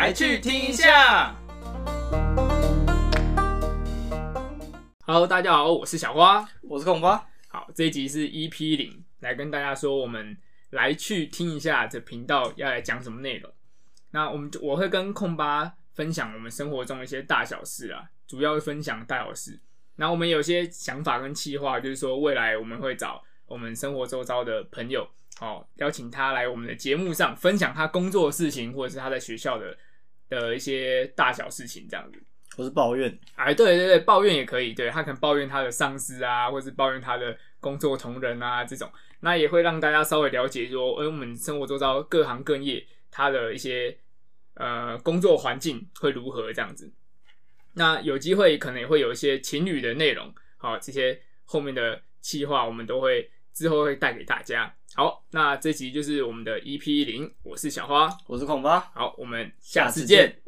来去听一下。Hello，大家好，我是小花，我是孔花。好，这一集是 EP 零，来跟大家说我们来去听一下这频道要来讲什么内容。那我们我会跟控巴分享我们生活中一些大小事啊，主要分享大小事。那我们有些想法跟计划，就是说未来我们会找我们生活周遭的朋友，哦，邀请他来我们的节目上分享他工作的事情，或者是他在学校的的一些大小事情，这样子。我是抱怨，哎，对对对，抱怨也可以，对他可能抱怨他的上司啊，或是抱怨他的工作同仁啊这种，那也会让大家稍微了解说，哎，我们生活周遭各行各业他的一些呃工作环境会如何这样子。那有机会可能也会有一些情侣的内容，好，这些后面的计划我们都会之后会带给大家。好，那这集就是我们的 EP 零，我是小花，我是孔巴，好，我们下次见。